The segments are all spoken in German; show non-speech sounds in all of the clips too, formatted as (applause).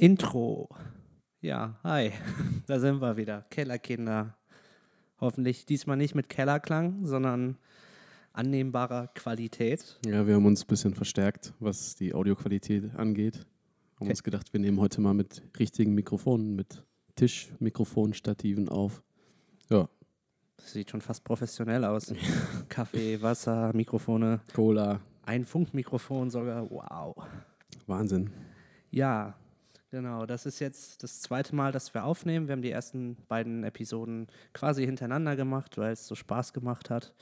Intro. Ja, hi, (laughs) da sind wir wieder. Kellerkinder. Hoffentlich diesmal nicht mit Kellerklang, sondern annehmbarer Qualität. Ja, wir haben uns ein bisschen verstärkt, was die Audioqualität angeht. Haben Okay. uns gedacht, wir nehmen heute mal mit richtigen Mikrofonen, mit Tischmikrofonstativen auf. Ja, Das sieht schon fast professionell aus. (laughs) Kaffee, Wasser, Mikrofone, Cola, ein Funkmikrofon sogar. Wow. Wahnsinn. Ja, genau. Das ist jetzt das zweite Mal, dass wir aufnehmen. Wir haben die ersten beiden Episoden quasi hintereinander gemacht, weil es so Spaß gemacht hat.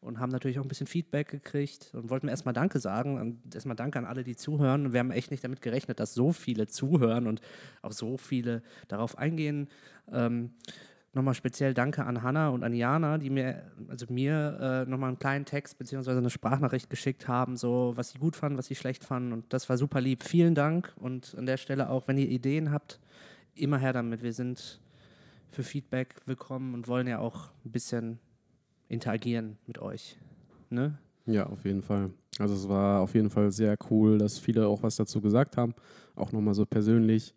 Und haben natürlich auch ein bisschen Feedback gekriegt und wollten erstmal Danke sagen. Und erstmal Danke an alle, die zuhören. Wir haben echt nicht damit gerechnet, dass so viele zuhören und auch so viele darauf eingehen. Ähm, nochmal speziell Danke an Hanna und an Jana, die mir, also mir äh, nochmal einen kleinen Text bzw. eine Sprachnachricht geschickt haben, so was sie gut fanden, was sie schlecht fanden. Und das war super lieb. Vielen Dank. Und an der Stelle auch, wenn ihr Ideen habt, immer her damit. Wir sind für Feedback willkommen und wollen ja auch ein bisschen interagieren mit euch. Ne? Ja, auf jeden Fall. Also es war auf jeden Fall sehr cool, dass viele auch was dazu gesagt haben. Auch nochmal so persönlich.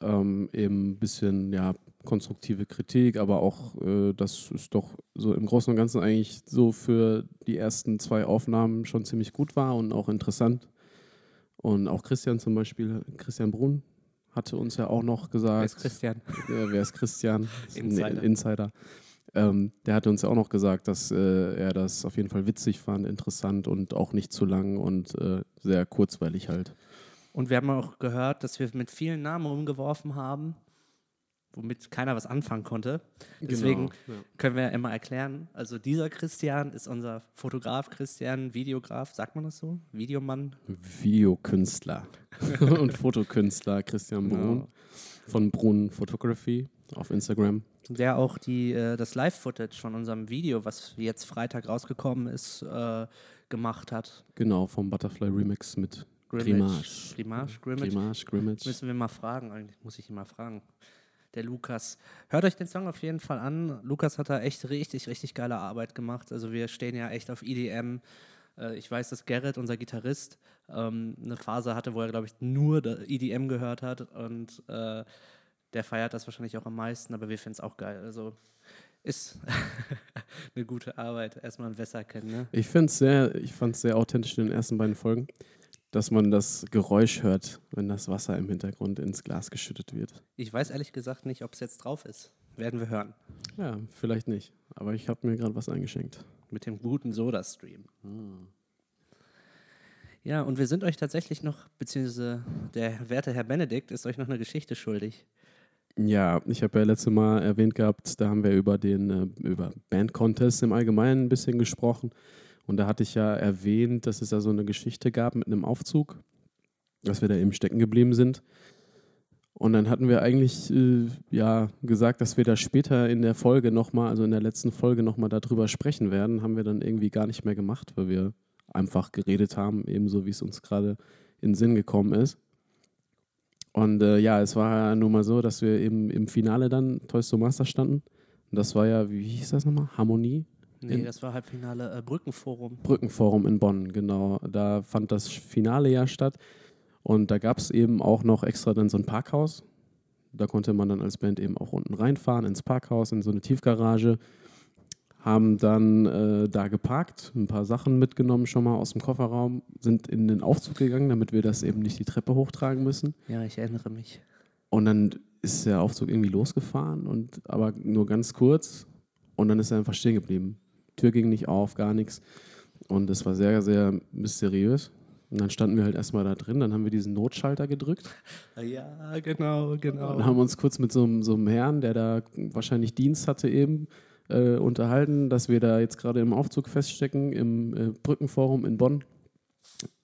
Ähm, eben ein bisschen, ja, konstruktive Kritik, aber auch, äh, dass es doch so im Großen und Ganzen eigentlich so für die ersten zwei Aufnahmen schon ziemlich gut war und auch interessant. Und auch Christian zum Beispiel, Christian Brunn, hatte uns ja auch noch Wer gesagt, ist Christian? Ja, wer ist Christian? (laughs) Insider. Insider. Ähm, der hatte uns ja auch noch gesagt, dass äh, er das auf jeden Fall witzig fand, interessant und auch nicht zu lang und äh, sehr kurzweilig halt. Und wir haben auch gehört, dass wir mit vielen Namen rumgeworfen haben, womit keiner was anfangen konnte. Deswegen Genau, ja. können wir ja immer erklären. Also dieser Christian ist unser Fotograf Christian, Videograf, sagt man das so? Videomann. Videokünstler (laughs) und Fotokünstler Christian Genau. Brun von Brun Photography auf Instagram. Der auch die, äh, das Live-Footage von unserem Video, was jetzt Freitag rausgekommen ist, äh, gemacht hat. Genau, vom Butterfly Remix mit Grimmage. Grimage. Grimage, Grimmage. Grimage, Grimage. Müssen wir mal fragen, eigentlich muss ich ihn mal fragen. Der Lukas. Hört euch den Song auf jeden Fall an. Lukas hat da echt richtig, richtig geile Arbeit gemacht. Also wir stehen ja echt auf EDM. Äh, Ich weiß, dass Gerrit, unser Gitarrist, ähm, eine Phase hatte, wo er, glaube ich, nur EDM gehört hat. Und äh, der feiert das wahrscheinlich auch am meisten, aber wir finden es auch geil. Also ist (laughs) eine gute Arbeit. Erstmal ein Wässer kennen, ne? Ich ich fand es sehr authentisch in den ersten beiden Folgen, dass man das Geräusch hört, wenn das Wasser im Hintergrund ins Glas geschüttet wird. Ich weiß ehrlich gesagt nicht, ob es jetzt drauf ist. Werden wir hören. Ja, vielleicht nicht. Aber ich habe mir gerade was eingeschenkt. Mit dem guten Soda-Stream. Ja, und wir sind euch tatsächlich noch, beziehungsweise der werte Herr Benedikt ist euch noch eine Geschichte schuldig. Ja, ich habe ja letztes Mal erwähnt gehabt, da haben wir über den äh, über Band Contest im Allgemeinen ein bisschen gesprochen. Und da hatte ich ja erwähnt, dass es da so eine Geschichte gab mit einem Aufzug, dass wir da eben stecken geblieben sind. Und dann hatten wir eigentlich äh, ja gesagt, dass wir da später in der Folge nochmal, also in der letzten Folge nochmal darüber sprechen werden. Haben wir dann irgendwie gar nicht mehr gemacht, weil wir einfach geredet haben, ebenso wie es uns gerade in den Sinn gekommen ist. Und äh, ja, es war nun mal so, dass wir eben im Finale dann Toys to Master standen. Und das war ja, wie hieß das nochmal? Harmonie? Nee, In- das war Halbfinale äh, Brückenforum. Brückenforum in Bonn, genau. Da fand das Finale ja statt. Und da gab es eben auch noch extra dann so ein Parkhaus. Da konnte man dann als Band eben auch unten reinfahren ins Parkhaus, in so eine Tiefgarage. Haben dann äh, da geparkt, ein paar Sachen mitgenommen schon mal aus dem Kofferraum, sind in den Aufzug gegangen, damit wir das eben nicht die Treppe hochtragen müssen. Ja, ich erinnere mich. Und dann ist der Aufzug irgendwie losgefahren, und, aber nur ganz kurz. Und dann ist er einfach stehen geblieben. Tür ging nicht auf, gar nichts. Und das war sehr, sehr mysteriös. Und dann standen wir halt erstmal da drin, dann haben wir diesen Notschalter gedrückt Ja, genau, genau. und haben uns kurz mit so, einem- so einem Herrn, der da wahrscheinlich Dienst hatte eben, äh, unterhalten, dass wir da jetzt gerade im Aufzug feststecken, im äh, Brückenforum in Bonn.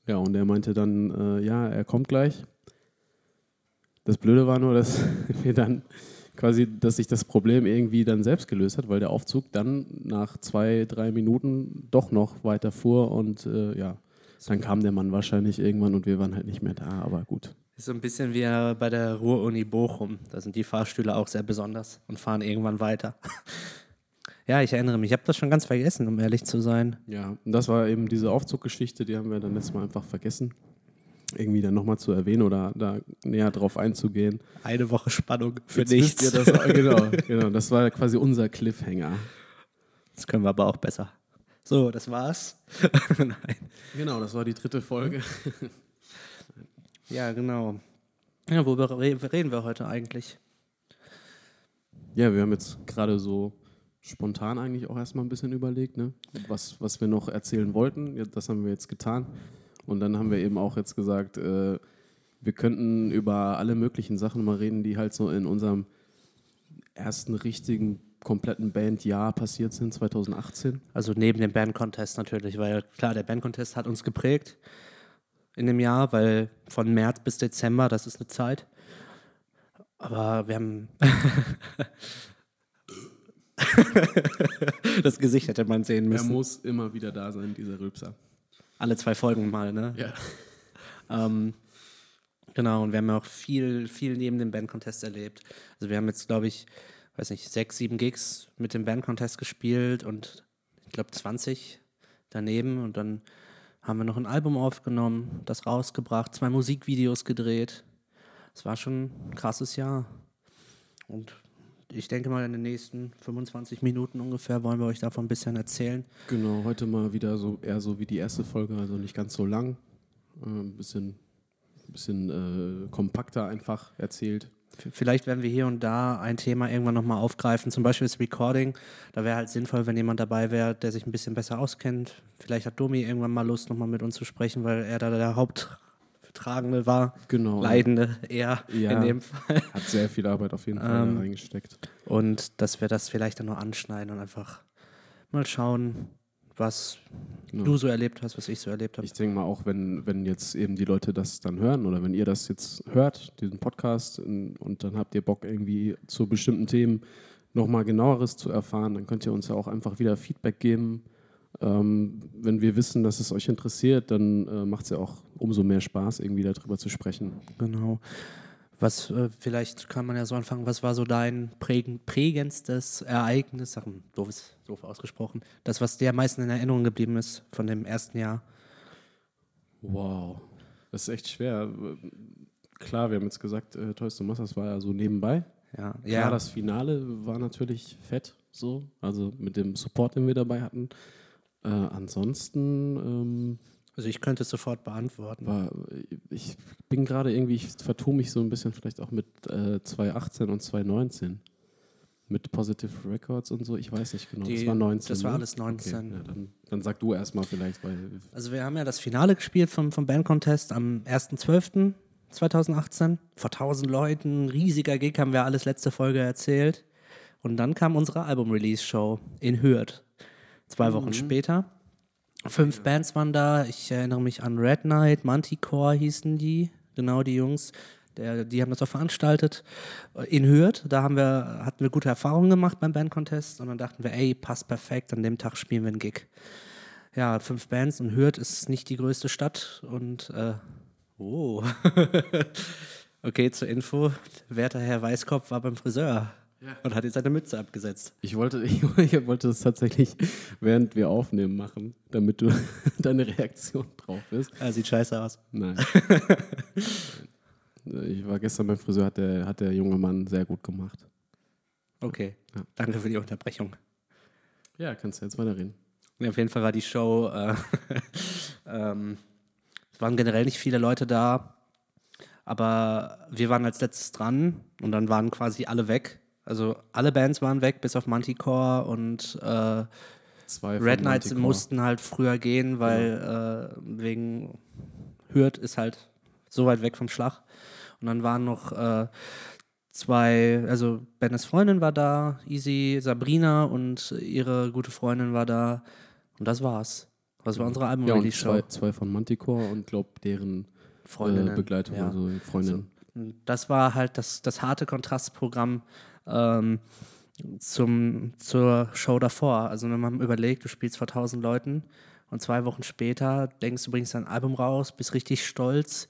Ja, und er meinte dann, äh, ja, er kommt gleich. Das Blöde war nur, dass (laughs) wir dann quasi, dass sich das Problem irgendwie dann selbst gelöst hat, weil der Aufzug dann nach zwei, drei Minuten doch noch weiter fuhr und äh, ja, dann kam der Mann wahrscheinlich irgendwann und wir waren halt nicht mehr da, aber gut. Ist so ein bisschen wie äh, bei der Ruhr-Uni Bochum. Da sind die Fahrstühle auch sehr besonders und fahren irgendwann weiter. (laughs) ja, ich erinnere mich. Ich habe das schon ganz vergessen, um ehrlich zu sein. Ja, und das war eben diese Aufzuggeschichte, die haben wir dann letztes Mal einfach vergessen. Irgendwie dann nochmal zu erwähnen oder da näher drauf einzugehen. Eine Woche Spannung für Jetzt nichts. das, genau, (laughs) genau, das war quasi unser Cliffhanger. Das können wir aber auch besser. So, das war's. (laughs) Nein. Genau, das war die dritte Folge. Ja, genau. Ja, worüber re- reden wir heute eigentlich? Ja, wir haben jetzt gerade so spontan eigentlich auch erstmal ein bisschen überlegt, ne? was, was wir noch erzählen wollten. Das haben wir jetzt getan. Und dann haben wir eben auch jetzt gesagt, äh, wir könnten über alle möglichen Sachen mal reden, die halt so in unserem ersten richtigen kompletten Bandjahr passiert sind, 2018. Also neben dem Band-Contest natürlich, weil klar, der Band-Contest hat uns geprägt in dem Jahr, weil von März bis Dezember, das ist eine Zeit. Aber wir haben. (laughs) das Gesicht hätte man sehen Er müssen. muss immer wieder da sein, dieser Rülpser. Alle zwei Folgen mal, ne? Ja. Ähm, genau, und wir haben ja auch viel, viel neben dem Band-Contest erlebt. Also wir haben jetzt, glaube ich, weiß nicht, sechs, sieben Gigs mit dem Band-Contest gespielt und ich glaube 20 daneben. Und dann haben wir noch ein Album aufgenommen, das rausgebracht, zwei Musikvideos gedreht. Es war schon ein krasses Jahr. Und ich denke mal, in den nächsten 25 Minuten ungefähr wollen wir euch davon ein bisschen erzählen. Genau, heute mal wieder so eher so wie die erste Folge, also nicht ganz so lang. Äh, ein bisschen, bisschen äh, kompakter einfach erzählt. Vielleicht werden wir hier und da ein Thema irgendwann nochmal aufgreifen, zum Beispiel das Recording. Da wäre halt sinnvoll, wenn jemand dabei wäre, der sich ein bisschen besser auskennt. Vielleicht hat Domi irgendwann mal Lust, nochmal mit uns zu sprechen, weil er da der Haupttragende war. Genau. Leidende eher Ja. in dem Fall. Hat sehr viel Arbeit auf jeden Fall Ähm, reingesteckt. Und dass wir das vielleicht dann nur anschneiden und einfach mal schauen, was Genau. du so erlebt hast, was ich so erlebt habe. Ich denke mal auch, wenn, wenn jetzt eben die Leute das dann hören oder wenn ihr das jetzt hört, diesen Podcast, und dann habt ihr Bock irgendwie zu bestimmten Themen nochmal genaueres zu erfahren, dann könnt ihr uns ja auch einfach wieder Feedback geben. Ähm, wenn wir wissen, dass es euch interessiert, dann äh, macht es ja auch umso mehr Spaß, irgendwie darüber zu sprechen. Genau. Was, äh, vielleicht kann man ja so anfangen, was war so dein prägen, prägendstes Ereignis, ach, hm, doof ausgesprochen, das, was dir am meisten in Erinnerung geblieben ist von dem ersten Jahr? Wow, das ist echt schwer. Klar, wir haben jetzt gesagt, äh, Toys to Masters war ja so nebenbei. Ja, Ja, ja das Finale war natürlich fett, so, also mit dem Support, den wir dabei hatten. Äh, ansonsten ähm, also ich könnte es sofort beantworten. war, ich bin gerade irgendwie, ich vertue mich so ein bisschen vielleicht auch mit äh, 2018 und 2019. Mit Positive Records und so, ich weiß nicht genau. Die- das war 19. das war ne? alles 19. Okay, ja, dann, dann sag du erstmal vielleicht, weil Also wir haben ja das Finale gespielt vom, vom Band Contest am 1.12.2018 vor 1000 Leuten, riesiger Gig, haben wir alles letzte Folge erzählt. Und dann kam unsere Album-Release-Show in Hürth. Zwei Wochen später. Fünf Bands waren da. Ich erinnere mich an Red Knight, Manticore hießen die, genau die Jungs. Der, die haben das auch veranstaltet in Hürth. Da haben wir, hatten wir gute Erfahrungen gemacht beim Band Contest und dann dachten wir, ey, passt perfekt, an dem Tag spielen wir einen Gig ja, fünf Bands und Hürth ist nicht die größte Stadt und äh, oh. (laughs) okay, zur Info, werter Herr Weißkopf war beim Friseur und hat jetzt seine Mütze abgesetzt. ich wollte, ich, (laughs) ich wollte das tatsächlich, während wir aufnehmen, machen, damit du (laughs) deine Reaktion drauf ist. Ah, sieht scheiße aus. Nein. (laughs) ich war gestern beim Friseur, hat der, hat der junge Mann sehr gut gemacht. Okay, Ja. danke für die Unterbrechung. Ja, kannst du jetzt weiterreden. Ja, auf jeden Fall war die Show, äh, ähm, es waren generell nicht viele Leute da, aber wir waren als letztes dran und dann waren quasi alle weg. Also alle Bands waren weg, bis auf Manticore und äh, Red Knights Manticore. mussten halt früher gehen, weil äh, wegen Hürth ist halt so weit weg vom Schlag. Und dann waren noch äh, zwei, also Bennes Freundin war da, Easy, Sabrina und ihre gute Freundin war da. Und das war's. Das war unsere Ja, und Album-Release-Show. zwei, zwei von Manticore und glaub deren Freundinnen. äh, Begleitung, ja. also Freundin. Und Das war halt das, das harte Kontrastprogramm ähm, zum, zur Show davor. Also wenn man überlegt, du spielst vor 1000 Leuten und zwei Wochen später denkst du, bringst dein Album raus, bist richtig stolz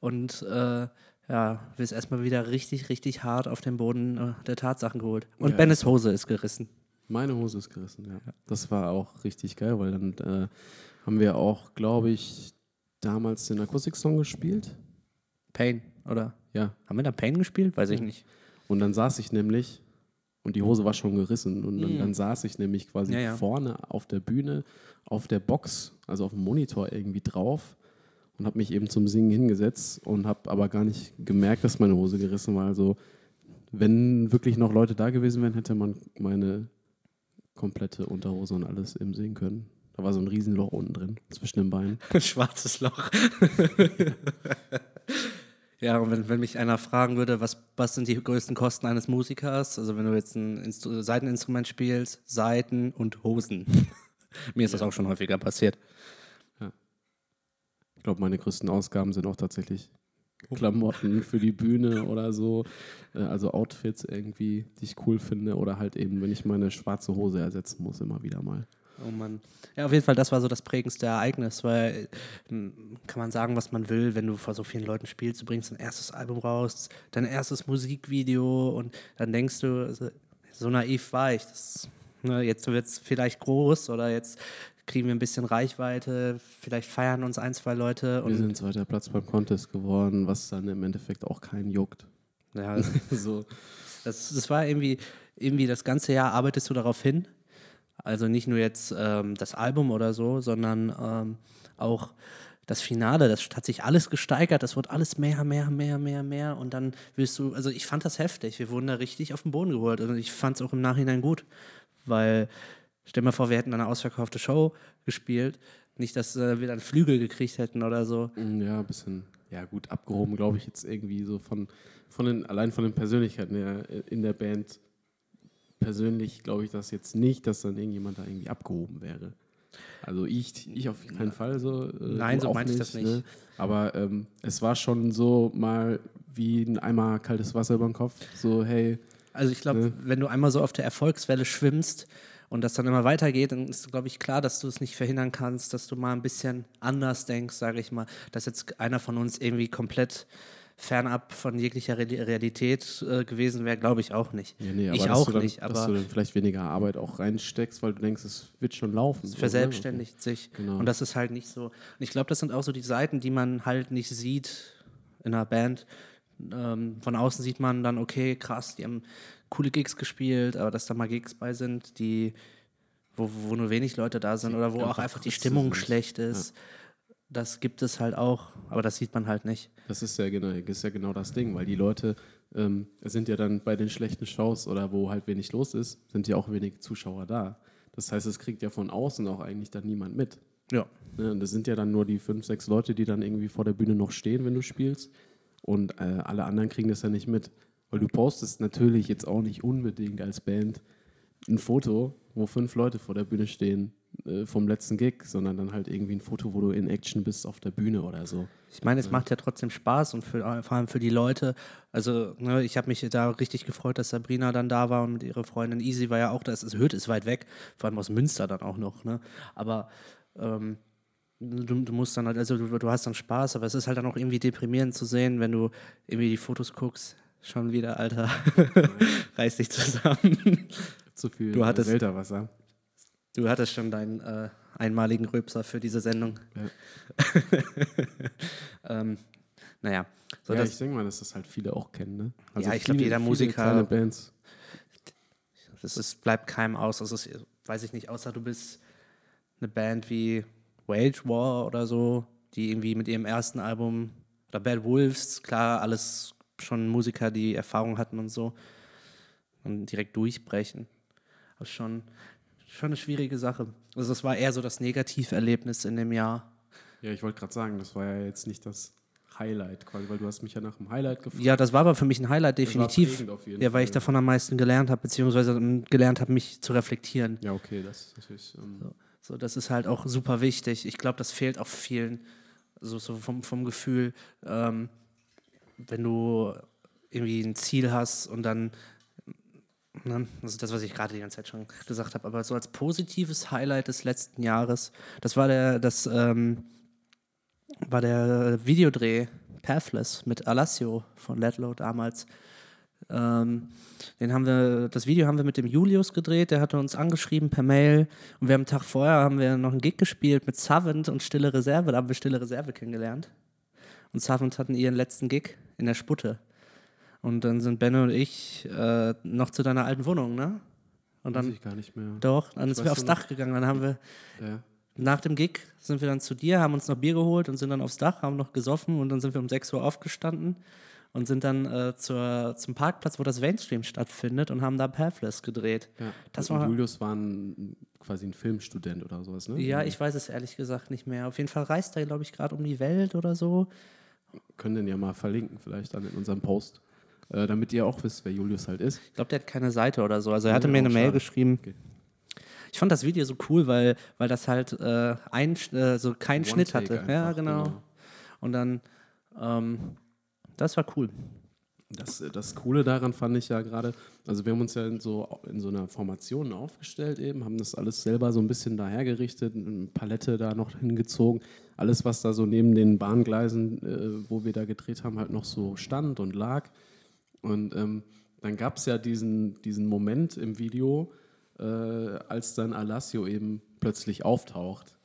und äh, ja, wirst erstmal wieder richtig, richtig hart auf den Boden äh, der Tatsachen geholt. Und Ja. Bennes Hose ist gerissen. Meine Hose ist gerissen, ja. Das war auch richtig geil, weil dann äh, haben wir auch, glaube ich, damals den Akustik-Song gespielt. Pain, oder? Ja. Haben wir da Pain gespielt? Weiß ich nicht. Und dann saß ich nämlich, und die Hose war schon gerissen, und dann, Mhm. dann saß ich nämlich quasi Ja, ja. vorne auf der Bühne, auf der Box, also auf dem Monitor irgendwie drauf und habe mich eben zum Singen hingesetzt und habe aber gar nicht gemerkt, dass meine Hose gerissen war. Also, wenn wirklich noch Leute da gewesen wären, hätte man meine komplette Unterhose und alles eben sehen können. Da war so ein Riesenloch unten drin, zwischen den Beinen. (laughs) Schwarzes Loch. (laughs) ja, und wenn, wenn mich einer fragen würde, was, was sind die größten Kosten eines Musikers? Also wenn du jetzt ein Instru Seiteninstrument spielst, Seiten und Hosen. (laughs) Mir ist das auch schon häufiger passiert. Ich glaube, meine größten Ausgaben sind auch tatsächlich Klamotten für die Bühne oder so. Äh, Also Outfits irgendwie, die ich cool finde. Oder halt eben, wenn ich meine schwarze Hose ersetzen muss, immer wieder mal. Oh Mann. Ja, auf jeden Fall, das war so das prägendste Ereignis, weil ähm, kann man sagen, was man will, wenn du vor so vielen Leuten spielst, du bringst dein erstes Album raus, dein erstes Musikvideo und dann denkst du, so, so naiv war ich, das, ne, jetzt wird es vielleicht groß oder jetzt kriegen wir ein bisschen Reichweite, vielleicht feiern uns ein, zwei Leute Wir sind zweiter Platz beim Contest geworden, was dann im Endeffekt auch keinen juckt. ja, (laughs) so. Das, das war irgendwie, irgendwie das ganze Jahr arbeitest du darauf hin. Also nicht nur jetzt ähm, das Album oder so, sondern ähm, auch das Finale. Das hat sich alles gesteigert. Das wurde alles mehr, mehr, mehr, mehr, mehr. Und dann wirst du, also ich fand das heftig. Wir wurden da richtig auf den Boden geholt. Und ich fand es auch im Nachhinein gut. Weil, stell mal vor, wir hätten eine ausverkaufte Show gespielt. Nicht, dass äh, wir dann Flügel gekriegt hätten oder so. Mm, Ja, ein bisschen, ja gut, abgehoben, glaube ich, jetzt irgendwie so von, von den, allein von den Persönlichkeiten her in der Band. Persönlich glaube ich das jetzt nicht, dass dann irgendjemand da irgendwie abgehoben wäre. Also ich, ich auf keinen Fall so. äh, Nein, so meinte ich das nicht. Ne? Aber ähm, es war schon so mal wie ein Eimer kaltes Wasser über den Kopf. So, hey, Also ich glaube, Ne? wenn du einmal so auf der Erfolgswelle schwimmst und das dann immer weitergeht, dann ist, glaube ich, klar, dass du es nicht verhindern kannst, dass du mal ein bisschen anders denkst, sage ich mal, dass jetzt einer von uns irgendwie komplett fernab von jeglicher Re Realität äh, gewesen wäre, glaube ich auch nicht. ja, nee, ich dass auch dann, nicht, dass aber du dann vielleicht weniger Arbeit auch reinsteckst, weil du denkst, es wird schon laufen. es ne? verselbstständigt sich. Genau. Und das ist halt nicht so. Und ich glaube, das sind auch so die Seiten, die man halt nicht sieht in einer Band. Ähm, von außen sieht man dann, okay, krass, die haben coole Gigs gespielt, aber dass da mal Gigs bei sind, die, wo, wo nur wenig Leute da sind oder wo auch einfach die Stimmung sind. schlecht ist. Das gibt es halt auch, aber das sieht man halt nicht. Das ist ja genau, ist ja genau das Ding, weil die Leute ähm, sind ja dann bei den schlechten Shows oder wo halt wenig los ist, sind ja auch wenig Zuschauer da. Das heißt, es kriegt ja von außen auch eigentlich dann niemand mit. Ja. Ne? Und das sind ja dann nur die fünf, sechs Leute, die dann irgendwie vor der Bühne noch stehen, wenn du spielst. Und äh, alle anderen kriegen das ja nicht mit. Weil du postest natürlich jetzt auch nicht unbedingt als Band ein Foto, wo fünf Leute vor der Bühne stehen äh, vom letzten Gig, sondern dann halt irgendwie ein Foto, wo du in Action bist auf der Bühne oder so. Ich meine, es macht ja trotzdem Spaß und für, vor allem für die Leute. Also, ne, ich habe mich da richtig gefreut, dass Sabrina dann da war und mit ihrer Freundin Easy war ja auch da. Es ist, Hürth ist weit weg, vor allem aus Münster dann auch noch. Ne? Aber ähm, du, du musst dann halt, also du, du hast dann Spaß, aber es ist halt dann auch irgendwie deprimierend zu sehen, wenn du irgendwie die Fotos guckst. Schon wieder, Alter. (laughs) Reiß dich zusammen. Zu viel Du hattest- Selterwasser. Du hattest schon deinen äh, einmaligen Röpser für diese Sendung. Ja. (laughs) ähm, naja, so ja, das, ich denke mal, dass das halt viele auch kennen. Ne? Ja, ich glaub, jeder Musiker- Kleine Bands. Das ist, bleibt keinem aus. Das ist, weiß ich nicht, außer du bist eine Band wie Wage War oder so, die irgendwie mit ihrem ersten Album oder Bad Wolves, klar, alles schon Musiker, die Erfahrung hatten und so und direkt durchbrechen. Aber schon, schon eine schwierige Sache. Also es war eher so das Negativerlebnis in dem Jahr. Ja, ich wollte gerade sagen, das war ja jetzt nicht das Highlight, quasi, weil du hast mich ja nach dem Highlight gefragt. Ja, das war aber für mich ein Highlight, definitiv. Ja, weil ich Fall. davon am meisten gelernt habe, beziehungsweise ähm, gelernt habe, mich zu reflektieren. Ja, okay, das ist natürlich. Ähm, So, das ist halt auch super wichtig. Ich glaube, das fehlt auch vielen, so, so vom, vom Gefühl, ähm, wenn du irgendwie ein Ziel hast und dann, ne, das ist das, was ich gerade die ganze Zeit schon gesagt habe, aber so als positives Highlight des letzten Jahres, das war der, das ähm, war der Videodreh Pathless mit Alassio von Letlow damals. Ähm, den haben wir, das Video haben wir mit dem Julius gedreht, der hatte uns angeschrieben per Mail und wir haben einen Tag vorher haben wir noch einen Gig gespielt mit Savant und Stille Reserve, da haben wir Stille Reserve kennengelernt. Und Savant hatten ihren letzten Gig in der Sputte. Und dann sind Benno und ich äh, noch zu deiner alten Wohnung, ne? Und Weiß dann, ich gar nicht mehr. doch, dann Ich sind wir weiß aufs Dach gegangen, dann haben wir Ja. nach dem Gig sind wir dann zu dir, haben uns noch Bier geholt und sind dann aufs Dach, haben noch gesoffen und dann sind wir um 6 Uhr aufgestanden und sind dann äh, zur, zum Parkplatz, wo das Mainstream stattfindet und haben da Pathless gedreht. Ja. Das und war- Julius war ein, quasi ein Filmstudent oder sowas, ne? Ja, ich weiß es ehrlich gesagt nicht mehr. Auf jeden Fall reist er, glaube ich, gerade um die Welt oder so. können den ja mal verlinken, vielleicht dann in unserem Post. Äh, damit ihr auch wisst, wer Julius halt ist. Ich glaube, der hat keine Seite oder so. Also er hatte Ja, mir eine Mail schade. geschrieben. Okay. Ich fand das Video so cool, weil, weil das halt äh, ein, äh, so keinen One Schnitt Take hatte. Ja, einfach, genau. genau. Und dann, ähm, das war cool. Das, das Coole daran fand ich ja gerade, also wir haben uns ja in so, in so einer Formation aufgestellt eben, haben das alles selber so ein bisschen dahergerichtet, eine Palette da noch hingezogen. Alles, was da so neben den Bahngleisen, äh, wo wir da gedreht haben, halt noch so stand und lag. Und ähm, dann gab es ja diesen, diesen Moment im Video, äh, als dann Alassio eben plötzlich auftaucht.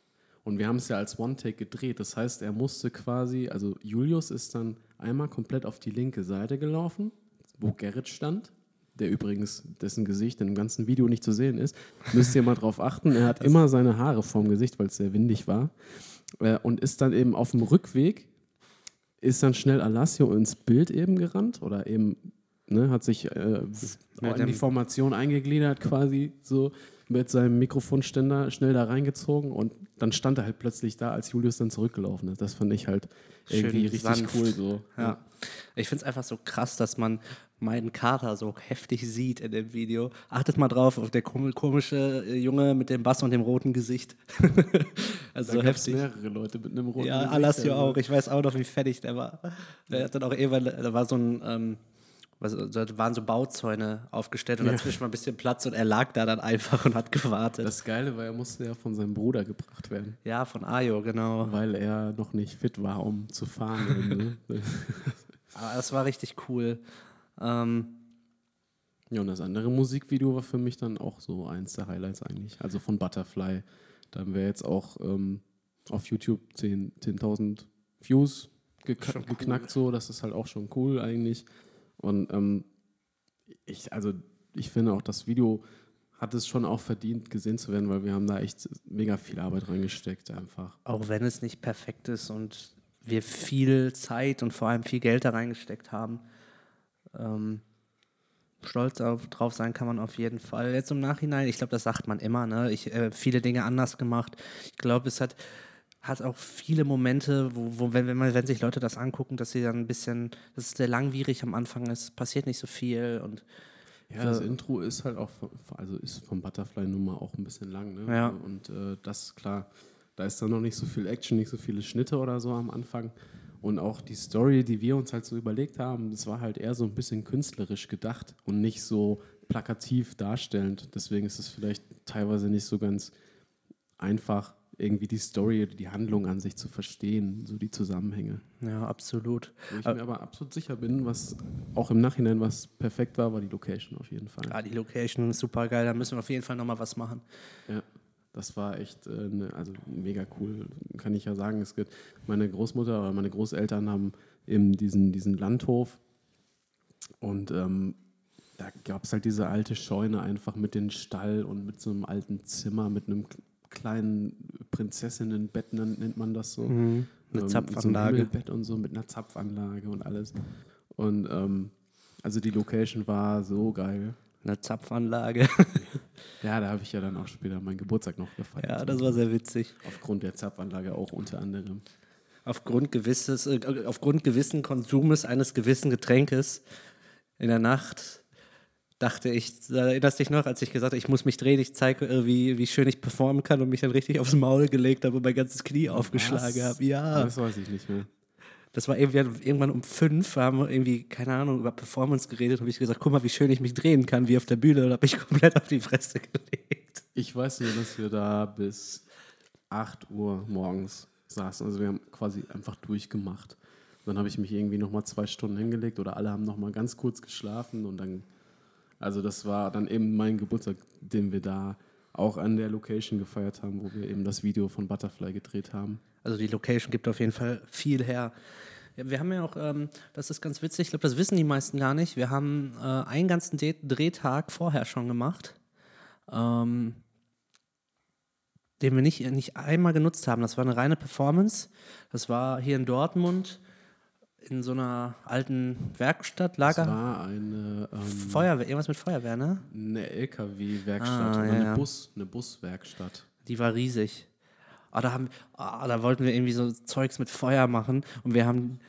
Und wir haben es ja als One-Take gedreht. Das heißt, er musste quasi, also Julius ist dann einmal komplett auf die linke Seite gelaufen, wo Gerrit stand, der übrigens dessen Gesicht in dem ganzen Video nicht zu sehen ist. Müsst ihr mal drauf achten. Er hat immer seine Haare vorm Gesicht, weil es sehr windig war. Äh, und ist dann eben auf dem Rückweg, ist dann schnell Alassio ins Bild eben gerannt oder eben ne, hat sich äh, in die Formation eingegliedert quasi so mit seinem Mikrofonständer schnell da reingezogen und dann stand er halt plötzlich da, als Julius dann zurückgelaufen ist. Das fand ich halt irgendwie Schön richtig sanft. cool so. Ja. Ich finde es einfach so krass, dass man meinen Kater so heftig sieht in dem Video. Achtet mal drauf, auf der kom- komische äh, Junge mit dem Bass und dem roten Gesicht. (laughs) also Da so heftig. mehrere Leute mit einem roten Ja, Gesicht, Alassio also. auch. Ich weiß auch noch, wie fertig der war. Der hat dann auch irgendwann, da war so ein, ähm, was, da waren so Bauzäune aufgestellt und dazwischen war ein bisschen Platz und er lag da dann einfach und hat gewartet. Das Geile war, er musste ja von seinem Bruder gebracht werden, ja, von Ayo, genau. weil er noch nicht fit war, um zu fahren. (laughs) ne? Aber das war richtig cool. Ähm, Ja, und das andere Musikvideo war für mich dann auch so eins der Highlights eigentlich. Also von Butterfly. Da haben wir jetzt auch ähm, auf YouTube 10 10.000 Views geka- Schon cool. geknackt, so. Das ist halt auch schon cool eigentlich. Und ähm, ich, also ich finde auch, das Video hat es schon auch verdient, gesehen zu werden, weil wir haben da echt mega viel Arbeit reingesteckt einfach. auch wenn es nicht perfekt ist und wir viel Zeit und vor allem viel Geld da reingesteckt haben. Ähm, stolz auf, drauf sein kann man auf jeden Fall. Jetzt im Nachhinein, ich glaube, das sagt man immer, ne? Ich äh, viele Dinge anders gemacht. Ich glaube, es hat, hat auch viele Momente, wo, wo wenn, wenn, man, wenn sich Leute das angucken, dass sie dann ein bisschen, dass es sehr langwierig am Anfang ist, passiert nicht so viel und Ja, das Intro ist halt auch, von- also ist vom Butterfly-Nummer auch ein bisschen lang, ne? Ja. Und äh, das, klar, da ist dann noch nicht so viel Action, nicht so viele Schnitte oder so am Anfang. Und auch die Story, die wir uns halt so überlegt haben, das war halt eher so ein bisschen künstlerisch gedacht und nicht so plakativ darstellend. Deswegen ist es vielleicht teilweise nicht so ganz einfach, irgendwie die Story, die Handlung an sich zu verstehen, so die Zusammenhänge. ja, absolut. Wo ich mir aber absolut sicher bin, was auch im Nachhinein was perfekt war, war die Location auf jeden Fall. Ja, die Location ist super geil, da müssen wir auf jeden Fall nochmal was machen. Ja, das war echt äh, ne, also mega cool, kann ich ja sagen. Es gibt, meine Großmutter oder meine Großeltern haben eben diesen, diesen Landhof und ähm, da gab es halt diese alte Scheune einfach mit dem Stall und mit so einem alten Zimmer, mit einem kleinen Prinzessinnenbett, nennt man das so. Eine Ähm, So ein Zapfanlage. Himmelbett und so mit einer Zapfanlage und alles. Und ähm, also die Location war so geil. Eine Zapfanlage. (laughs) Ja, da habe ich ja dann auch später meinen Geburtstag noch gefeiert. ja, das war sehr witzig. Aufgrund der Zapfanlage auch unter anderem. Aufgrund, gewisses, äh, aufgrund gewissen Konsumes eines gewissen Getränkes in der Nacht dachte ich, erinnerst dich noch, als ich gesagt habe, ich muss mich drehen, ich zeige, äh, wie, wie schön ich performen kann und mich dann richtig aufs Maul gelegt habe und mein ganzes Knie aufgeschlagen habe. Ja, Das weiß ich nicht mehr. Das war irgendwie, irgendwann um fünf, haben wir irgendwie, keine Ahnung, über Performance geredet habe ich gesagt, guck mal, wie schön ich mich drehen kann, wie auf der Bühne und habe mich (laughs) komplett auf die Fresse gelegt. Ich weiß nur, dass wir da bis 8 Uhr morgens saßen. Also wir haben quasi einfach durchgemacht. Dann habe ich mich irgendwie nochmal zwei Stunden hingelegt oder alle haben nochmal ganz kurz geschlafen und dann, also das war dann eben mein Geburtstag, den wir da auch an der Location gefeiert haben, wo wir eben das Video von Butterfly gedreht haben. Also die Location gibt auf jeden Fall viel her. Wir haben ja auch, ähm, das ist ganz witzig, ich glaube, das wissen die meisten gar nicht. Wir haben äh, einen ganzen De Drehtag vorher schon gemacht, ähm, den wir nicht, nicht einmal genutzt haben. Das war eine reine Performance. Das war hier in Dortmund in so einer alten Werkstatt, Lager. Das war eine, ähm, Feuerwehr, irgendwas mit Feuerwehr, ne? eine LKW-Werkstatt Ah, ja, eine, ja. Bus, eine Buswerkstatt. Die war riesig. Ah, da, haben, ah, da wollten wir irgendwie so Zeugs mit Feuer machen und wir haben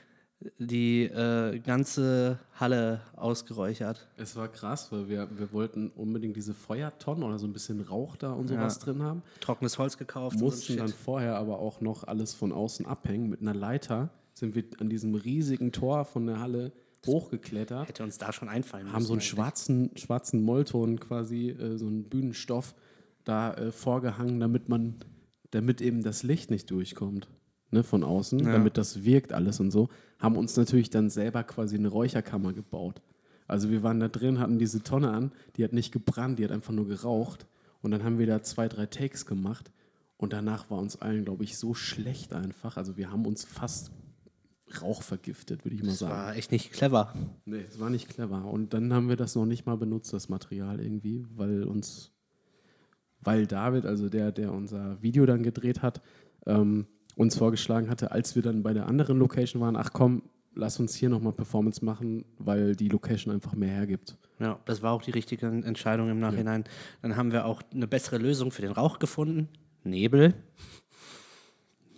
die äh, ganze Halle ausgeräuchert. Es war krass, weil wir, wir wollten unbedingt diese Feuertonnen oder so ein bisschen Rauch da und sowas Ja. drin haben. Trockenes Holz gekauft. mussten dann vorher aber auch noch alles von außen abhängen. Mit einer Leiter sind wir an diesem riesigen Tor von der Halle hochgeklettert, Hätte uns da schon einfallen müssen. haben so einen eigentlich. schwarzen, schwarzen Mollton quasi, äh, so einen Bühnenstoff da äh, vorgehangen, damit man, damit eben das Licht nicht durchkommt. Ne, von außen, Ja. damit das wirkt alles und so, haben uns natürlich dann selber quasi eine Räucherkammer gebaut. Also wir waren da drin, hatten diese Tonne an, die hat nicht gebrannt, die hat einfach nur geraucht. Und dann haben wir da zwei, drei Takes gemacht. Und danach war uns allen, glaube ich, so schlecht einfach. Also wir haben uns fast Rauch vergiftet, würde ich mal Das sagen. war echt nicht clever. Nee, es war nicht clever. Und dann haben wir das noch nicht mal benutzt, das Material irgendwie, weil uns, weil David, also der, der unser Video dann gedreht hat, ähm, uns vorgeschlagen hatte, als wir dann bei der anderen Location waren, ach komm, lass uns hier nochmal Performance machen, weil die Location einfach mehr hergibt. Ja, das war auch die richtige Entscheidung im Nachhinein. Dann haben wir auch eine bessere Lösung für den Rauch gefunden. Nebel.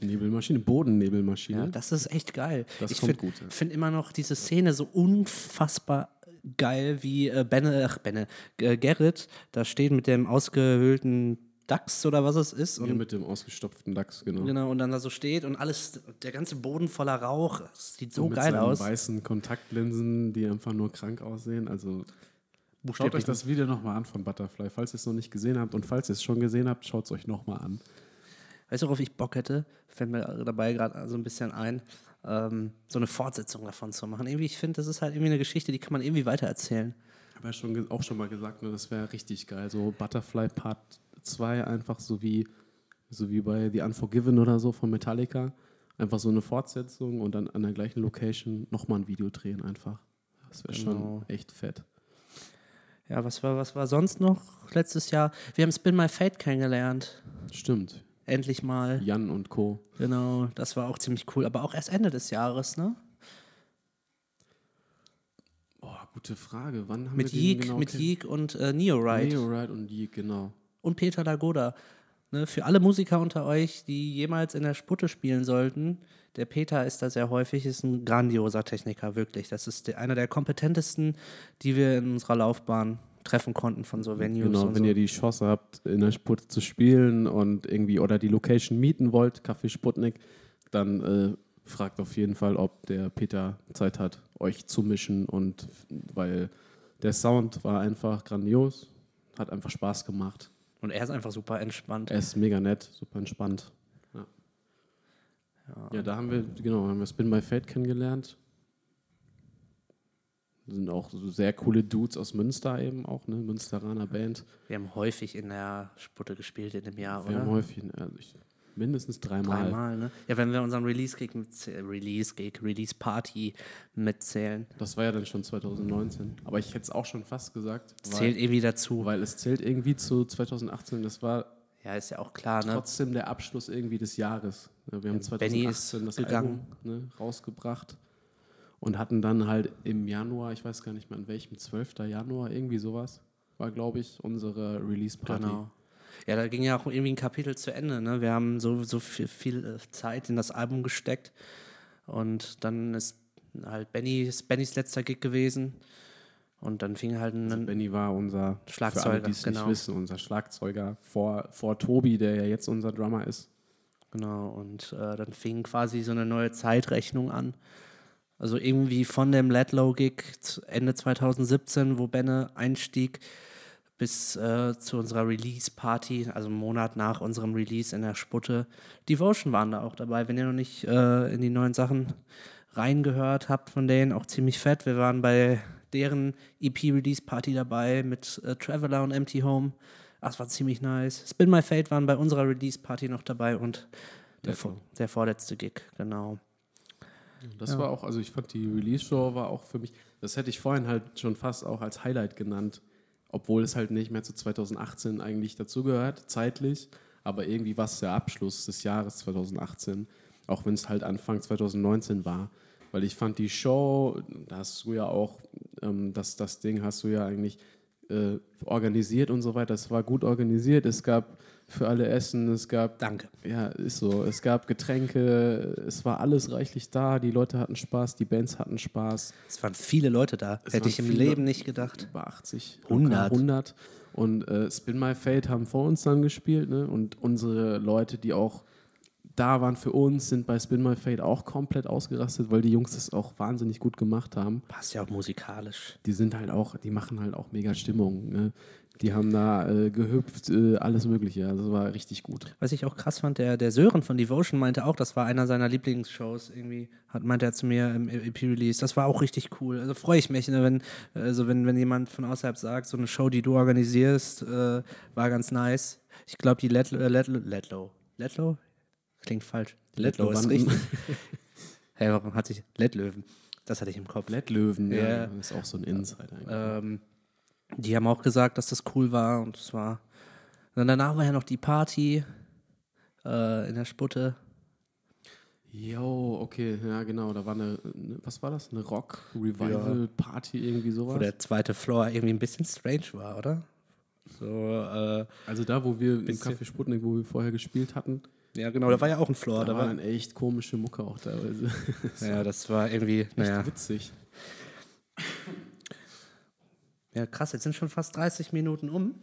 Nebelmaschine, Bodennebelmaschine. Ja, das ist echt geil. Das ich finde gut, ja. find immer noch diese Szene so unfassbar geil, wie äh, Benne, ach Benne, äh, Gerrit da steht mit dem ausgehöhlten Dachs oder was es ist. Und, Hier mit dem ausgestopften Dachs, genau. genau, und dann da so steht und alles, der ganze Boden voller Rauch. Das sieht so mit geil seinen aus. weißen Kontaktlinsen, die einfach nur krank aussehen. Also schaut euch das Video nochmal an von Butterfly, falls ihr es noch nicht gesehen habt. Und falls ihr es schon gesehen habt, schaut es euch nochmal an. Weißt du, worauf ich Bock hätte? Fällt mir dabei gerade so ein bisschen ein, ähm, so eine Fortsetzung davon zu machen. Irgendwie, ich finde, das ist halt irgendwie eine Geschichte, die kann man irgendwie weitererzählen. Ich habe ja schon, auch schon mal gesagt, ne, das wäre richtig geil. So Butterfly Part 2, einfach so wie, so wie bei The Unforgiven oder so von Metallica. Einfach so eine Fortsetzung und dann an der gleichen Location nochmal ein Video drehen einfach. Das wäre Genau. schon echt fett. Ja, was war, was war sonst noch letztes Jahr? Wir haben Spin My Fate kennengelernt. Stimmt. Endlich mal. Jan und Co. Genau, das war auch ziemlich cool. Aber auch erst Ende des Jahres, ne? Oh, gute Frage. Wann haben Mit wir Yeek, genau mit Yeek und äh, Neoride. Neoride und Yeek, genau. und Peter Lagoda. Ne, für alle Musiker unter euch, die jemals in der Sputte spielen sollten, der Peter ist da sehr häufig, ist ein grandioser Techniker, wirklich. Das ist einer der kompetentesten, die wir in unserer Laufbahn treffen konnten von so Venues. Genau, und wenn so. ihr die Chance habt, in der Sput zu spielen und irgendwie oder die Location mieten wollt, Café Sputnik, dann äh, fragt auf jeden Fall, ob der Peter Zeit hat, euch zu mischen und weil der Sound war einfach grandios, hat einfach Spaß gemacht. und er ist einfach super entspannt. Er ist mega nett, super entspannt. Ja, ja da haben wir, genau, haben wir Spin by Fate kennengelernt. Sind auch so sehr coole Dudes aus Münster eben auch, ne? Münsteraner Band. Wir haben häufig in der Sputte gespielt in dem Jahr, Wir haben oder? häufig, also ich, mindestens dreimal. Dreimal, ne? Ja, wenn wir unseren Release-Gig mitzählen, Release-Gig, Release-Party mitzählen, Das war ja dann schon 2019. Aber ich hätte es auch schon fast gesagt, das weil, zählt irgendwie dazu. weil es zählt irgendwie zu 2018. Das war Ja, ist ja auch klar, ne? trotzdem der Abschluss irgendwie des Jahres. Ja, wir haben Benny 2018 ist das gegangen. Album ne, rausgebracht und hatten dann halt im Januar, ich weiß gar nicht mehr in welchem, 12. Januar, irgendwie sowas, war glaube ich unsere Release-Party. Genau. Ja, da ging ja auch irgendwie ein Kapitel zu Ende. Ne? Wir haben so, so viel, viel äh, Zeit in das Album gesteckt. Und dann ist halt Benny, ist Bennys letzter Gig gewesen. Und dann fing halt ein. Also Benny war unser Schlagzeuger, für alle, die es genau. nicht wissen, unser Schlagzeuger vor, vor Tobi, der ja jetzt unser Drummer ist. Genau, und äh, dann fing quasi so eine neue Zeitrechnung an. Also irgendwie von dem Ledlow-Gig Ende 2017, wo Benne einstieg, bis äh, zu unserer Release-Party, also einen Monat nach unserem Release in der Sputte. Devotion waren da auch dabei. Wenn ihr noch nicht äh, in die neuen Sachen reingehört habe von denen, auch ziemlich fett. Wir waren bei deren EP-Release-Party dabei mit äh, Traveler und Empty Home. Das war ziemlich nice. Spin My Fate waren bei unserer Release-Party noch dabei und der, der vorletzte Gig, genau. Das Ja. war auch, also ich fand die Release-Show war auch für mich, das hätte ich vorhin halt schon fast auch als Highlight genannt, obwohl es halt nicht mehr zu 2018 eigentlich dazugehört, zeitlich, aber irgendwie war es der Abschluss des Jahres 2018, auch wenn es halt Anfang 2019 war, weil ich fand die Show, da hast du ja auch, ähm, das, das Ding hast du ja eigentlich äh, organisiert und so weiter, es war gut organisiert, es gab für alle Essen, es gab Danke. ja, ist so. Es gab Getränke, es war alles reichlich da, die Leute hatten Spaß, die Bands hatten Spaß. Es waren viele Leute da. Es Hätte ich im viele- Leben nicht gedacht. Über 80, 100. locker 100. Und äh, Spin My Fate haben vor uns dann gespielt, ne? Und unsere Leute, die auch da waren für uns, sind bei Spin My Fate auch komplett ausgerastet, weil die Jungs das auch wahnsinnig gut gemacht haben. Passt ja auch musikalisch. Die sind halt auch, die machen halt auch mega Stimmung. Ne? Die haben da äh, gehüpft, äh, alles Mögliche. Also es war richtig gut. Was ich auch krass fand, der, der Sören von Devotion meinte auch, das war einer seiner Lieblingsshows irgendwie, hat, meinte er zu mir im EP-Release. Das war auch richtig cool. Also freue ich mich, ne, wenn, also wenn, wenn jemand von außerhalb sagt, so eine Show, die du organisierst, äh, war ganz nice. Ich glaube, die Letlow, äh, Letlow, Letlow, Letlow? Klingt falsch. Letlow ist richtig. (laughs) Hä, warum hatte ich Lettlöwen? Das hatte ich im Kopf. Blättlöwen, ja. Ja. Ist auch so ein Insider eigentlich. Ähm, die haben auch gesagt, dass das cool war und es war. Und danach war ja noch die Party äh, in der Sputte. Jo, okay, ja genau, da war eine, was war das? Eine Rock-Revival-Party, irgendwie wo sowas? der zweite Floor irgendwie ein bisschen strange war, oder? So, äh, Also da, wo wir im Café Sputnik, wo wir vorher gespielt hatten, ja genau, da war ja auch ein Floor. da, Da war dann echt komische Mucke auch teilweise. (laughs) ja, das war irgendwie, naja. witzig. Ja, krass, jetzt sind schon fast 30 Minuten um.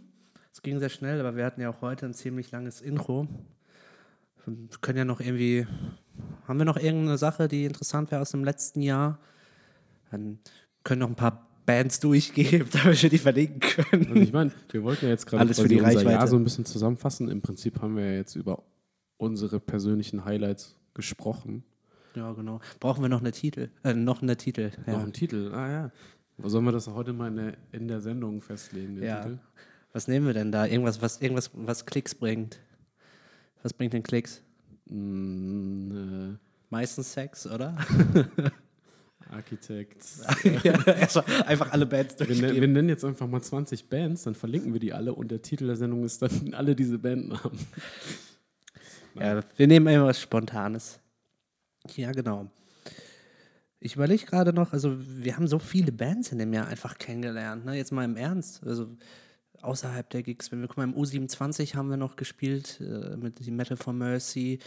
Es ging sehr schnell, aber wir hatten ja auch heute ein ziemlich langes Intro. Wir können ja noch irgendwie. Haben wir noch irgendeine Sache, die interessant wäre aus dem letzten Jahr? Dann können noch ein paar Bands durchgehen, (laughs) damit wir die verlinken können. Also ich meine, wir wollten ja jetzt gerade Alles für die Reichweite. Jahr so ein bisschen zusammenfassen. Im Prinzip haben wir ja jetzt über unsere persönlichen Highlights gesprochen. Ja, genau. Brauchen wir noch eine Titel? Äh, noch eine Titel. Noch Ja. einen Titel, ah ja. Sollen wir das heute mal in der, in der Sendung festlegen, den ja. Titel? Was nehmen wir denn da? Irgendwas, was, irgendwas, was Klicks bringt. Was bringt denn Klicks? Mm, Meistens Sex, oder? (laughs) äh, Architekt. (laughs) ja, einfach alle Bands Wir, durchgehen. wir nennen jetzt einfach mal 20 Bands, dann verlinken wir die alle und der Titel der Sendung ist dann alle diese Bandnamen. Ja, wir nehmen immer was Spontanes. Ja, genau. Ich überlege gerade noch, also wir haben so viele Bands in dem Jahr einfach kennengelernt, ne? Jetzt mal im Ernst. Also außerhalb der Gigs, wenn wir gucken, im U27 haben wir noch gespielt äh, mit dem Metal for Mercy.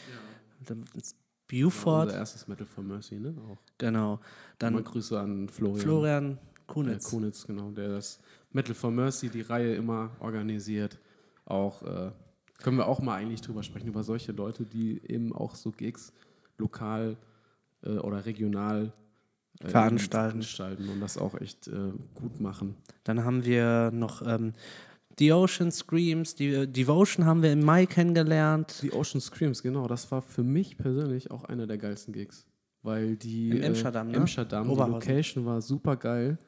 Ist Buford, Unser erstes Metal for Mercy, ne? Auch. genau. Mal Dann Grüße an Florian. Florian Äh, Kunitz. Kunitz, genau, der das Metal for Mercy, die Reihe immer organisiert. Auch äh, können wir auch mal eigentlich drüber sprechen, über solche Leute, die eben auch so Gigs lokal äh, oder regional äh, Veranstalten. veranstalten und das auch echt äh, gut machen. Dann haben wir noch ähm, The Ocean Screams, die, äh, Devotion haben wir im Mai kennengelernt. Die Ocean Screams, genau, das war für mich persönlich auch einer der geilsten Gigs. Weil die Im Emscherdamm, ne? Emscherdamm, die. Location war super geil.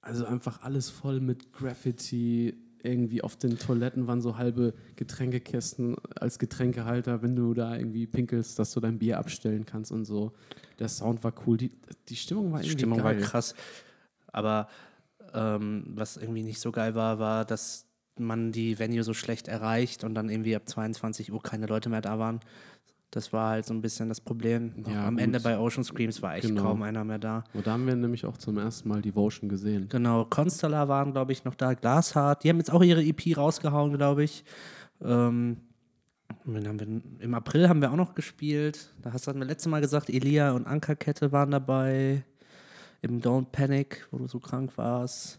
Also einfach alles voll mit Graffiti. Irgendwie auf den Toiletten waren so halbe Getränkekästen als Getränkehalter, wenn du da irgendwie pinkelst, dass du dein Bier abstellen kannst und so. Der Sound war cool. Die, die Stimmung war Die irgendwie Stimmung geil. war krass. Aber ähm, was irgendwie nicht so geil war, war, dass man die Venue so schlecht erreicht und dann irgendwie ab 22 Uhr keine Leute mehr da waren. Das war halt so ein bisschen das Problem. Ja, Am gut. Ende bei Ocean Screams war echt Genau. kaum einer mehr da. Und da haben wir nämlich auch zum ersten Mal Devotion gesehen. Genau, Constellar waren, glaube ich, noch da. Glashard, die haben jetzt auch ihre EP rausgehauen, glaube ich. Ähm, wir, Im April haben wir auch noch gespielt. Da hast du wir letztes Mal gesagt, Elia und Ankerkette waren dabei. Im Don't Panic, wo du so krank warst.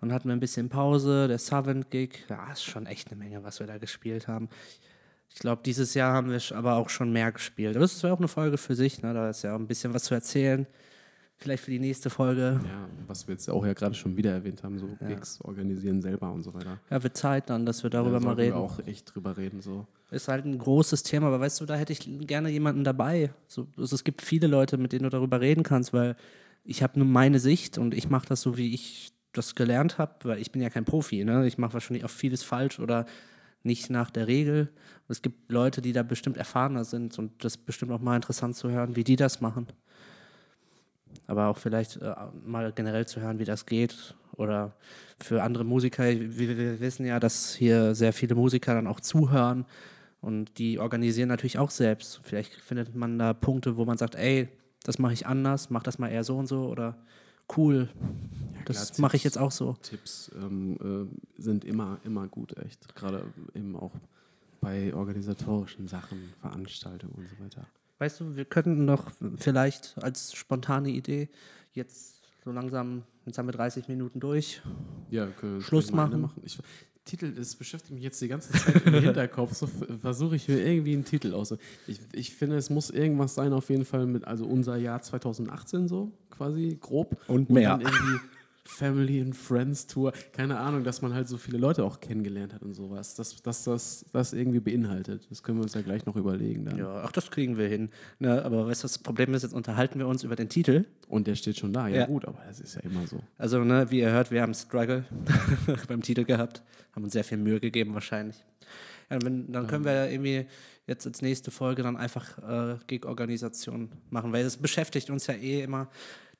Dann hatten wir ein bisschen Pause, der Savant Gig. Ja, ist schon echt eine Menge, was wir da gespielt haben. Ich glaube, dieses Jahr haben wir aber auch schon mehr gespielt. Aber das wäre auch eine Folge für sich, ne? Da ist ja auch ein bisschen was zu erzählen. vielleicht für die nächste Folge. Ja, was wir jetzt auch ja gerade schon wieder erwähnt haben, so Ja. Gigs organisieren selber und so weiter. Ja, wird Zeit dann, dass wir darüber da mal reden. Wir auch echt drüber reden, so. Ist halt ein großes Thema, aber weißt du, da hätte ich gerne jemanden dabei. So, also es gibt viele Leute, mit denen du darüber reden kannst, weil ich habe nur meine Sicht und ich mache das so, wie ich das gelernt habe, weil ich bin ja kein Profi. Ne? Ich mache wahrscheinlich auch vieles falsch oder nicht nach der Regel. Es gibt Leute, die da bestimmt erfahrener sind und das ist bestimmt auch mal interessant zu hören, wie die das machen. Aber auch vielleicht äh, mal generell zu hören, wie das geht. Oder für andere Musiker, wir, wir wissen ja, dass hier sehr viele Musiker dann auch zuhören und die organisieren natürlich auch selbst. Vielleicht findet man da Punkte, wo man sagt, ey, das mache ich anders, mach das mal eher so und so oder cool, das klar, mache ich jetzt auch so. Tipps ähm, äh, sind immer, immer gut, echt. Gerade eben auch bei organisatorischen Sachen, Veranstaltungen und so weiter. Weißt du, wir könnten doch vielleicht als spontane Idee jetzt so langsam, jetzt haben wir 30 Minuten durch. Ja, können Schluss eine machen. Ich, Titel, das beschäftigt mich jetzt die ganze Zeit im (laughs) Hinterkopf. So versuche ich mir irgendwie einen Titel aus. Ich, ich finde, es muss irgendwas sein, auf jeden Fall mit, also unser Jahr 2018 so, quasi, grob. Und Und mehr. irgendwie Family and Friends Tour. Keine Ahnung, dass man halt so viele Leute auch kennengelernt hat und sowas. Dass das, das, das irgendwie beinhaltet. Das können wir uns ja gleich noch überlegen dann. Ja, ach, das kriegen wir hin. Ne, aber weißt du, das Problem ist, jetzt unterhalten wir uns über den Titel. Und der steht schon da. Ja, Ja. gut, aber das ist ja immer so. Also, ne, wie ihr hört, wir haben Struggle (laughs) beim Titel gehabt, haben uns sehr viel Mühe gegeben wahrscheinlich. Ja, wenn, dann können wir irgendwie jetzt als nächste Folge dann einfach äh, Gig-Organisation machen, weil es beschäftigt uns ja eh immer.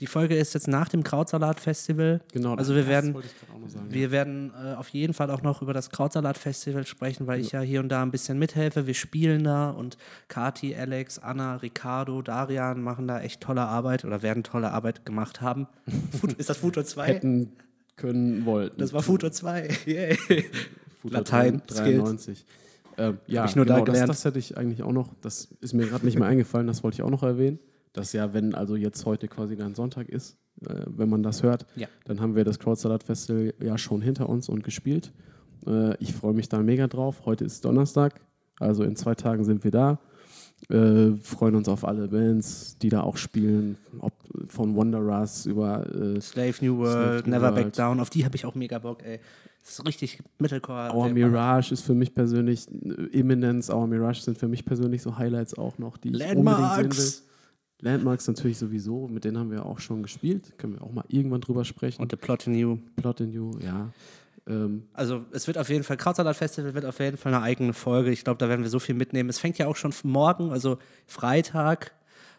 Die Folge ist jetzt nach dem Krautsalat-Festival. Genau, Also wir das werden, wollte ich gerade auch noch sagen. wir werden äh, auf jeden Fall auch noch über das Krautsalat-Festival sprechen, weil ich ja hier und da ein bisschen mithelfe. Wir spielen da und Kati, Alex, Anna, Ricardo, Darian machen da echt tolle Arbeit oder werden tolle Arbeit gemacht haben. (laughs) Ist das Futur 2? Hätten können, wollten. Das war Futur 2. (laughs) Yay. Futur Latein, 93. Ähm, ja, ich nur da genau, das, gelernt. das hätte ich eigentlich auch noch, das ist mir gerade nicht mehr eingefallen, das wollte ich auch noch erwähnen. Dass ja, wenn also jetzt heute quasi dann Sonntag ist, äh, wenn man das hört, Ja. dann haben wir das Crowdsalat Festival ja schon hinter uns und gespielt. Äh, ich freue mich da mega drauf. Heute ist Donnerstag, also in zwei Tagen sind wir da. Äh, freuen uns auf alle Bands, die da auch spielen, ob von Wanderers über äh, Slave New World, Slave New Never Back World. Down, auf die habe ich auch mega Bock, ey. Das ist richtig Mittelcore. Our Mirage ist für mich persönlich, Imminence, Our Mirage sind für mich persönlich so Highlights auch noch, die ich unbedingt sehen will. Landmarks. Natürlich sowieso, mit denen haben wir auch schon gespielt. Können wir auch mal irgendwann drüber sprechen. Und The Plot in You. Plot in You, ja. Ähm, Also es wird auf jeden Fall, Krautsalat Festival wird auf jeden Fall eine eigene Folge. Ich glaube, da werden wir so viel mitnehmen. Es fängt ja auch schon morgen, also Freitag,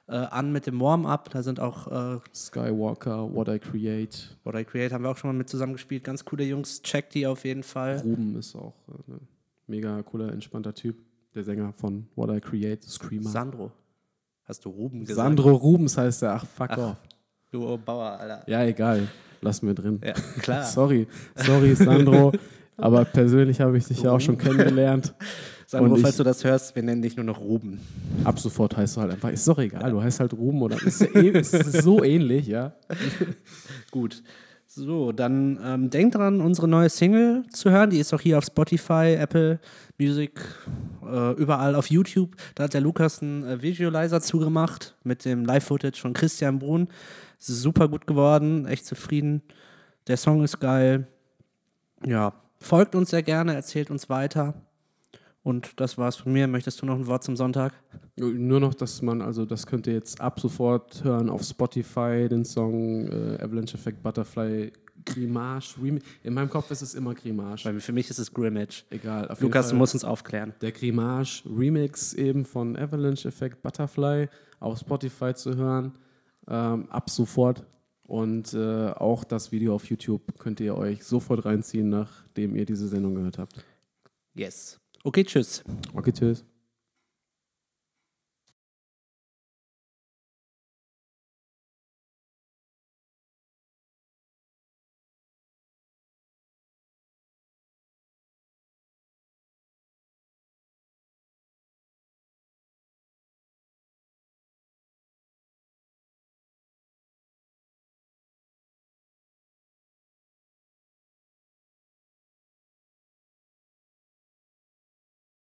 äh, an mit dem Warm-Up. Da sind auch äh, Skywalker, What I Create, What I Create haben wir auch schon mal mit zusammengespielt. Ganz coole Jungs, checkt die auf jeden Fall. Ruben ist auch äh, ein mega cooler, entspannter Typ. Der Sänger von What I Create, Screamer. Sandro. Hast du Ruben gesagt? Sandro Rubens heißt er, ach fuck Ach. off. Du Bauer, Alter. Ja, egal, lassen wir drin. Ja, klar. (laughs) Sorry, sorry Sandro, (laughs) aber persönlich habe ich dich ja auch schon kennengelernt. (laughs) Sandro, falls du das hörst, wir nennen dich nur noch Ruben. Ab sofort heißt du halt einfach, ist doch egal, du heißt halt Ruben oder ist, ja eh, ist so ähnlich, ja. Gut. So, dann ähm, denkt dran, unsere neue Single zu hören. Die ist auch hier auf Spotify, Apple Music, äh, überall auf YouTube. Da hat der Lukas einen äh, Visualizer zugemacht mit dem Live-Footage von Christian Brun. Super gut geworden, echt zufrieden. Der Song ist geil. Ja, folgt uns sehr gerne, erzählt uns weiter. Und das war's von mir. Möchtest du noch ein Wort zum Sonntag? Nur noch, dass man, also das könnt ihr jetzt ab sofort hören auf Spotify, den Song äh, Avalanche Effect Butterfly Grimage. Remi In meinem Kopf ist es immer Grimage. Weil für mich ist es Grimmage. Egal. Lukas, du musst uns aufklären. der Grimage Remix eben von Avalanche Effect Butterfly auf Spotify zu hören. Ähm, ab sofort. Und äh, auch das Video auf YouTube könnt ihr euch sofort reinziehen, nachdem ihr diese Sendung gehört habt. Yes. Okay, tschüss. Okay, tschüss.